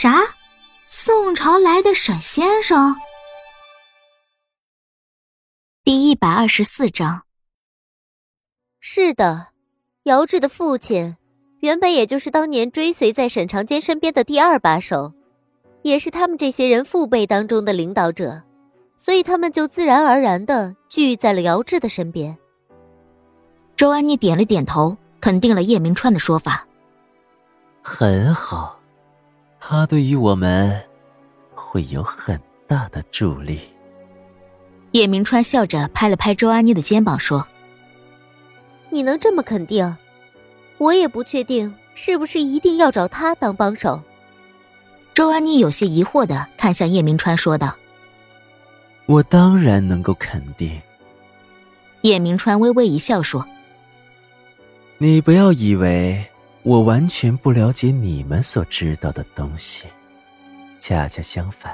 啥？宋朝来的沈先生？第一百二十四章。是的，姚志的父亲原本也就是当年追随在沈长坚身边的第二把手，也是他们这些人父辈当中的领导者，所以他们就自然而然的聚在了姚志的身边。周安妮点了点头，肯定了叶明川的说法。很好，他对于我们会有很大的助力。叶明川笑着拍了拍周安妮的肩膀，说。你能这么肯定，我也不确定是不是一定要找他当帮手。周安妮有些疑惑的看向叶明川，说道：“我当然能够肯定。”叶明川微微一笑，说：“你不要以为我完全不了解你们所知道的东西，恰恰相反，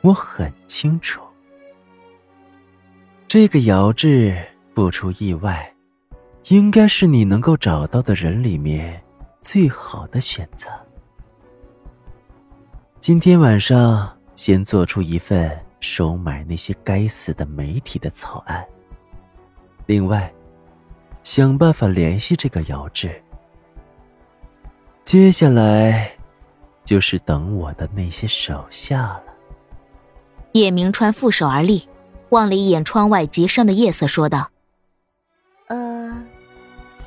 我很清楚。这个姚志不出意外。”应该是你能够找到的人里面最好的选择。今天晚上先做出一份收买那些该死的媒体的草案。另外，想办法联系这个姚志。接下来，就是等我的那些手下了。叶明川负手而立，望了一眼窗外极深的夜色，说道。呃，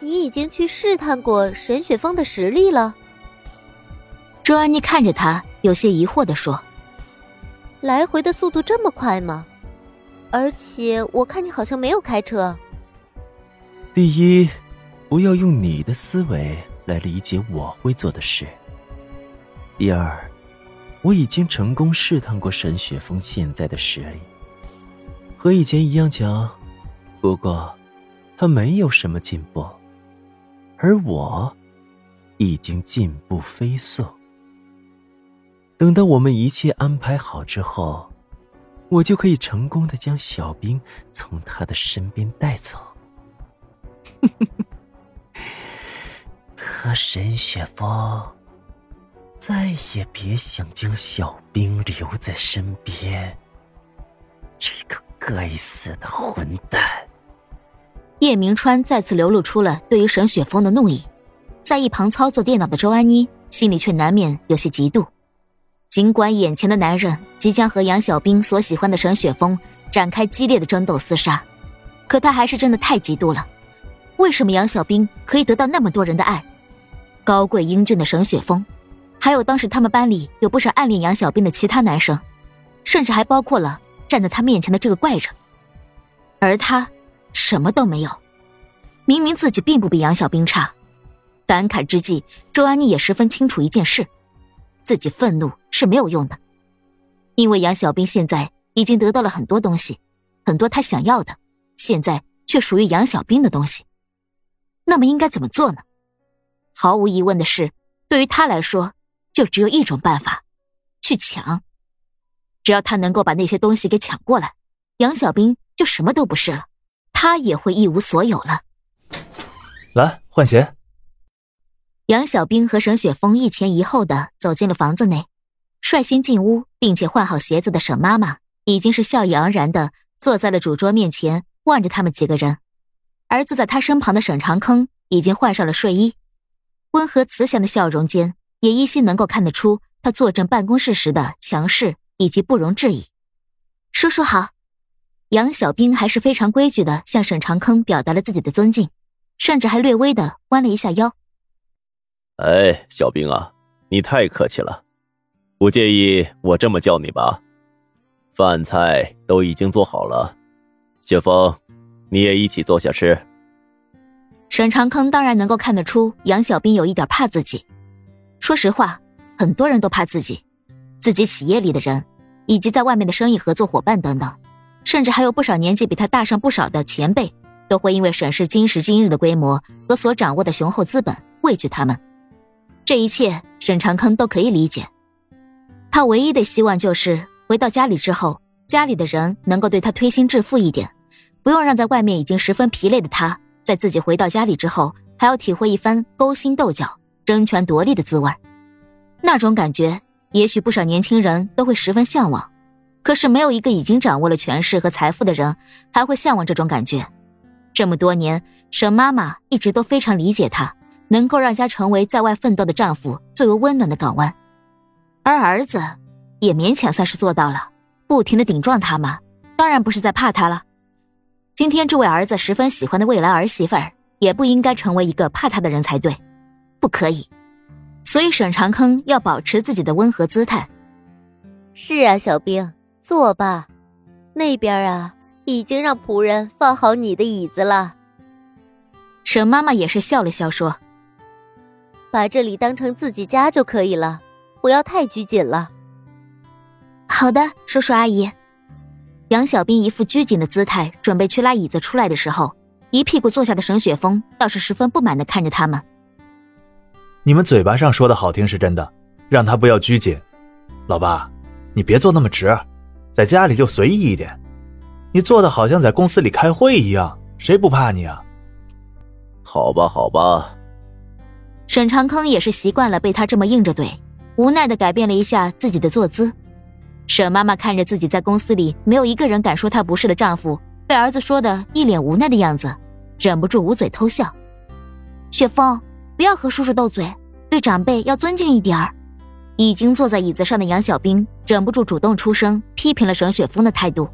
你已经去试探过沈雪峰的实力了。周安妮看着他，有些疑惑的说：“来回的速度这么快吗？而且我看你好像没有开车。”第一，不要用你的思维来理解我会做的事。第二，我已经成功试探过沈雪峰现在的实力，和以前一样强，不过。他没有什么进步，而我已经进步飞速。等到我们一切安排好之后，我就可以成功的将小兵从他的身边带走。和沈雪峰，再也别想将小兵留在身边。这个该死的混蛋！叶明川再次流露出了对于沈雪峰的怒意，在一旁操作电脑的周安妮心里却难免有些嫉妒。尽管眼前的男人即将和杨小兵所喜欢的沈雪峰展开激烈的争斗厮杀，可她还是真的太嫉妒了。为什么杨小兵可以得到那么多人的爱？高贵英俊的沈雪峰，还有当时他们班里有不少暗恋杨小兵的其他男生，甚至还包括了站在他面前的这个怪人，而他。什么都没有，明明自己并不比杨小兵差。感慨之际，周安妮也十分清楚一件事：自己愤怒是没有用的，因为杨小兵现在已经得到了很多东西，很多他想要的，现在却属于杨小兵的东西。那么应该怎么做呢？毫无疑问的是，对于他来说，就只有一种办法：去抢。只要他能够把那些东西给抢过来，杨小兵就什么都不是了。他也会一无所有了。来换鞋。杨小兵和沈雪峰一前一后的走进了房子内，率先进屋并且换好鞋子的沈妈妈已经是笑意盎然的坐在了主桌面前，望着他们几个人。而坐在他身旁的沈长坑已经换上了睡衣，温和慈祥的笑容间也依稀能够看得出他坐镇办公室时的强势以及不容置疑。叔叔好。杨小兵还是非常规矩的向沈长坑表达了自己的尊敬，甚至还略微的弯了一下腰。哎，小兵啊，你太客气了，不介意我这么叫你吧？饭菜都已经做好了，雪峰，你也一起坐下吃。沈长坑当然能够看得出杨小兵有一点怕自己。说实话，很多人都怕自己，自己企业里的人，以及在外面的生意合作伙伴等等。甚至还有不少年纪比他大上不少的前辈，都会因为沈氏今时今日的规模和所掌握的雄厚资本畏惧他们。这一切，沈长坑都可以理解。他唯一的希望就是回到家里之后，家里的人能够对他推心置腹一点，不用让在外面已经十分疲累的他，在自己回到家里之后，还要体会一番勾心斗角、争权夺利的滋味。那种感觉，也许不少年轻人都会十分向往，可是没有一个已经掌握了权势和财富的人还会向往这种感觉。这么多年，沈妈妈一直都非常理解他，能够让家成为在外奋斗的丈夫最为温暖的港湾，而儿子也勉强算是做到了，不停的顶撞他嘛，当然不是在怕他了。今天这位儿子十分喜欢的未来儿媳妇儿，也不应该成为一个怕他的人才对，不可以。所以沈长坑要保持自己的温和姿态。是啊，小兵，坐吧。那边啊，已经让仆人放好你的椅子了。沈妈妈也是笑了笑说：“把这里当成自己家就可以了，不要太拘谨了。”好的，叔叔阿姨。杨小兵一副拘谨的姿态，准备去拉椅子出来的时候，一屁股坐下的沈雪峰倒是十分不满的看着他们。你们嘴巴上说的好听是真的，让他不要拘谨。老爸，你别坐那么直，在家里就随意一点。你坐的好像在公司里开会一样，谁不怕你啊？好吧，好吧。沈长坑也是习惯了被他这么硬着怼，无奈的改变了一下自己的坐姿。沈妈妈看着自己在公司里没有一个人敢说她不是的丈夫，被儿子说的一脸无奈的样子，忍不住捂嘴偷笑。雪峰。不要和叔叔斗嘴，对长辈要尊敬一点儿。已经坐在椅子上的杨小兵忍不住主动出声，批评了沈雪峰的态度。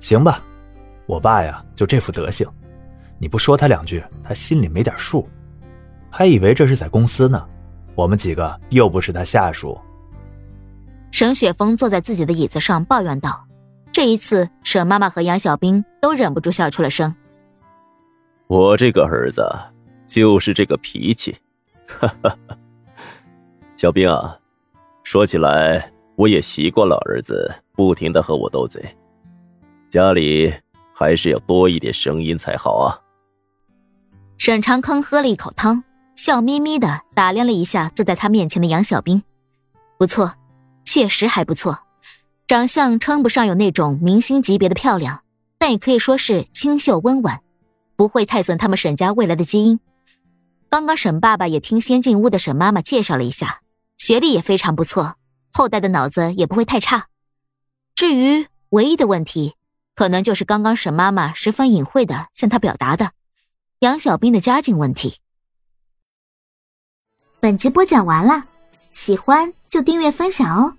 行吧，我爸呀就这副德行，你不说他两句，他心里没点数，还以为这是在公司呢。我们几个又不是他下属。沈雪峰坐在自己的椅子上抱怨道：“这一次，沈妈妈和杨小兵都忍不住笑出了声。我这个儿子。”就是这个脾气，哈哈。小兵啊，说起来我也习惯了儿子不停的和我斗嘴，家里还是要多一点声音才好啊。沈长坑喝了一口汤，笑眯眯的打量了一下坐在他面前的杨小兵，不错，确实还不错，长相称不上有那种明星级别的漂亮，但也可以说是清秀温婉，不会太损他们沈家未来的基因。刚刚沈爸爸也听先进屋的沈妈妈介绍了一下，学历也非常不错，后代的脑子也不会太差。至于唯一的问题，可能就是刚刚沈妈妈十分隐晦的向他表达的杨小兵的家境问题。本集播讲完了，喜欢就订阅分享哦。